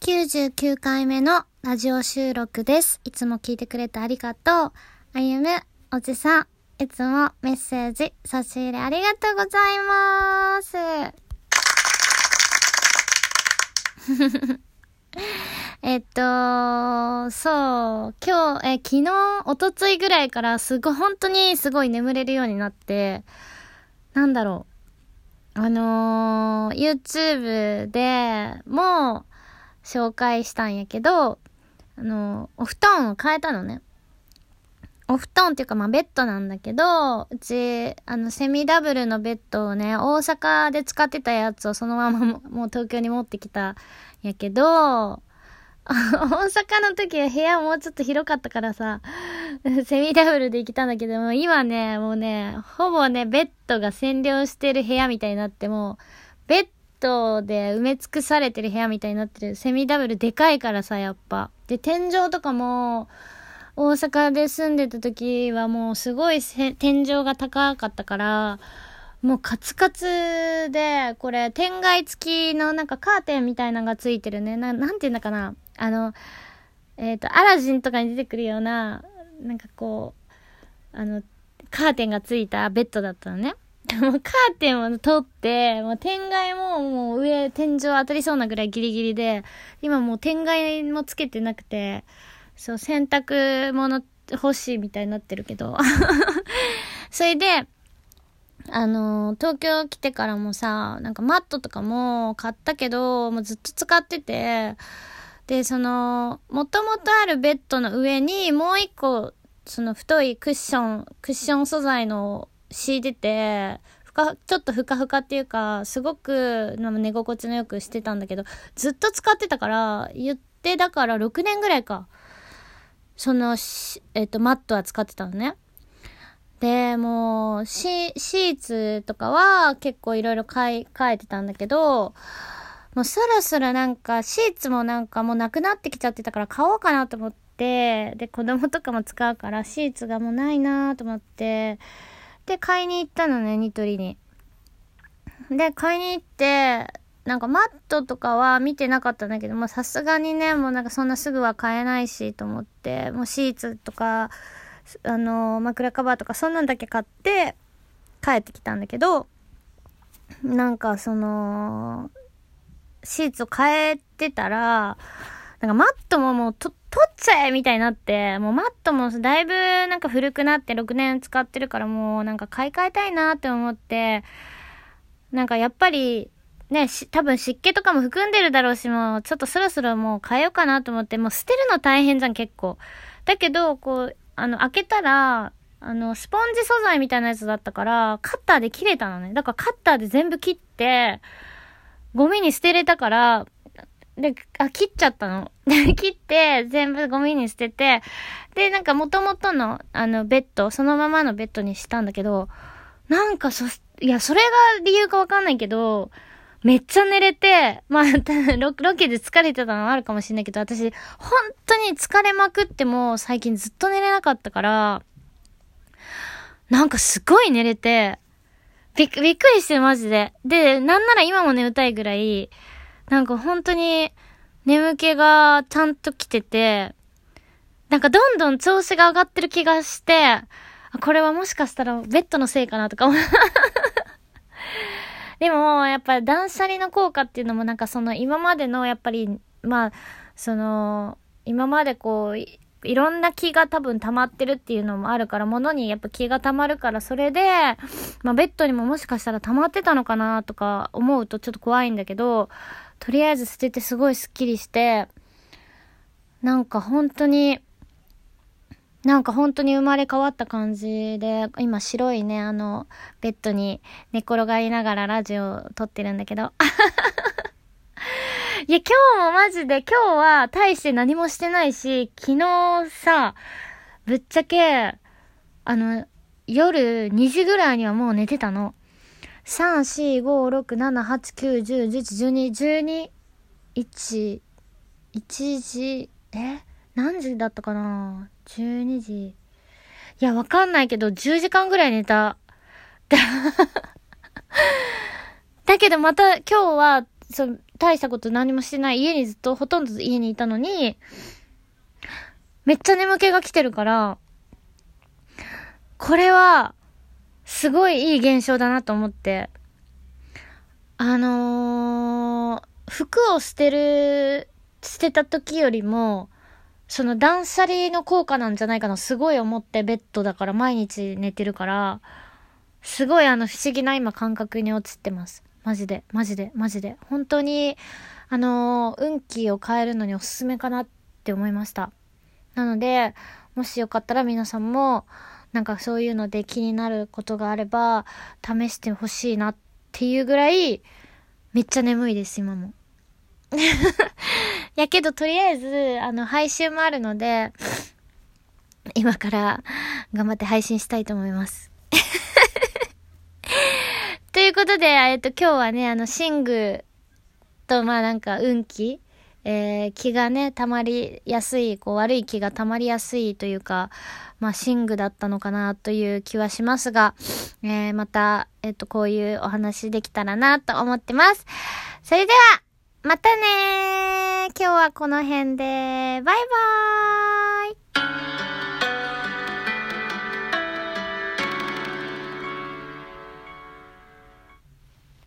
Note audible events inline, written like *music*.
99回目のラジオ収録です。いつも聞いてくれてありがとう。あゆむ、おじさん、いつもメッセージ、差し入れありがとうございます。*laughs* えっと、そう、今日、え、昨日、おとついぐらいからすごい、本当にすごい眠れるようになって、なんだろう。あのー、YouTube でもう紹介したんやけど、あのお布団を変えたのね。お布団っていうかまあベッドなんだけど、うち、あの、セミダブルのベッドをね、大阪で使ってたやつをそのままも *laughs* もう東京に持ってきたんやけど、大阪の時は部屋もうちょっと広かったからさ、*laughs* セミダブルで行きたんだけども、今ね、もうね、ほぼね、ベッドが占領してる部屋みたいになってもう、ベッドで埋め尽くされてる部屋みたいになってる。セミダブルでかいからさ、やっぱ。で、天井とかも、大阪で住んでた時はもうすごい天井が高かったから、もうカツカツで、これ、天外付きのなんかカーテンみたいなのがついてるね。ななんていうんだかな。あの、えっ、と、アラジンとかに出てくるような、なんかこう、あの、カーテンがついたベッドだったのね。*laughs* もうカーテンを取って、もう天外ももう上、天井当たりそうなぐらいギリギリで、今もう天外もつけてなくて、そう、洗濯物欲しいみたいになってるけど。*laughs* それで、あの、東京来てからもさ、なんかマットとかも買ったけど、もうずっと使ってて、で、その、もともとあるベッドの上にもう一個、その太いクッション、クッション素材の敷いてて、ふか、ちょっとふかふかっていうか、すごく寝心地のよくしてたんだけど、ずっと使ってたから、言ってだから6年ぐらいか。その、えっ、と、マットは使ってたのね。で、もう、シシーツとかは結構いろいろ買い、変えてたんだけど、もうそろそろなんか、シーツもなんかもうなくなってきちゃってたから買おうかなと思って、で、子供とかも使うから、シーツがもうないなと思って、で、買いに行ったのね、ニトリに。で、買いに行って、なんかマットとかは見てなかったんだけど、もさすがにね、もうなんかそんなすぐは買えないしと思って、もうシーツとか、あの、枕カバーとかそんなんだけ買って帰ってきたんだけど、なんかその、シーツを変えてたら、なんかマットももうと、取っちゃえみたいになって、もうマットもだいぶなんか古くなって6年使ってるからもうなんか買い替えたいなって思って、なんかやっぱり、ね、し、多分湿気とかも含んでるだろうし、もうちょっとそろそろもう変えようかなと思って、もう捨てるの大変じゃん結構。だけど、こう、あの、開けたら、あの、スポンジ素材みたいなやつだったから、カッターで切れたのね。だからカッターで全部切って、ゴミに捨てれたから、で、あ、切っちゃったの。で、*laughs* 切って、全部ゴミに捨てて、で、なんか元々の、あの、ベッド、そのままのベッドにしたんだけど、なんかそ、いや、それが理由かわかんないけど、めっちゃ寝れて、まあ、*laughs* ロケで疲れてたのはあるかもしれないけど、私、本当に疲れまくっても、最近ずっと寝れなかったから、なんかすごい寝れて、びっくびっくりしてマジで。で、なんなら今も眠たいぐらい、なんか本当に眠気がちゃんと来てて、なんかどんどん調子が上がってる気がして、これはもしかしたらベッドのせいかなとか思う。*laughs* でも、やっぱり断捨離の効果っていうのもなんかその今までのやっぱり、まあ、その、今までこう、いろんな気が多分溜まってるっていうのもあるから、物にやっぱ気が溜まるから、それで、まあベッドにももしかしたら溜まってたのかなとか思うとちょっと怖いんだけど、とりあえず捨ててすごいスッキリして、なんか本当に、なんか本当に生まれ変わった感じで、今白いね、あの、ベッドに寝転がりながらラジオを撮ってるんだけど。いや、今日もマジで、今日は大して何もしてないし、昨日さ、ぶっちゃけ、あの、夜2時ぐらいにはもう寝てたの。3、4、5、6、7、8、9、10、11、12、12、1、1時、え？何時だったかな ?12 時。いや、わかんないけど、10時間ぐらい寝た。*laughs* だけどまた今日は、そう、大したこと何もしてない。家にずっとほとんど家にいたのに、めっちゃ眠気が来てるから、これは、すごいいい現象だなと思って、あのー、服を捨てる、捨てた時よりも、その断捨離の効果なんじゃないかな、すごい思ってベッドだから毎日寝てるから、すごいあの不思議な今感覚に陥ってます。マジで、マジで、マジで。本当に、あのー、運気を変えるのにおすすめかなって思いました。なので、もしよかったら皆さんも、なんかそういうので気になることがあれば、試してほしいなっていうぐらい、めっちゃ眠いです、今も。*laughs* やけど、とりあえず、あの、配信もあるので、今から頑張って配信したいと思います。ということで、えっと、今日はね、あの、寝具と、まあなんか、運気えー、気がね、溜まりやすい、こう悪い気が溜まりやすいというか、まあ、寝具だったのかなという気はしますが、えー、また、えっ、と、こういうお話できたらなと思ってます。それでは、またね今日はこの辺で、バイバーイ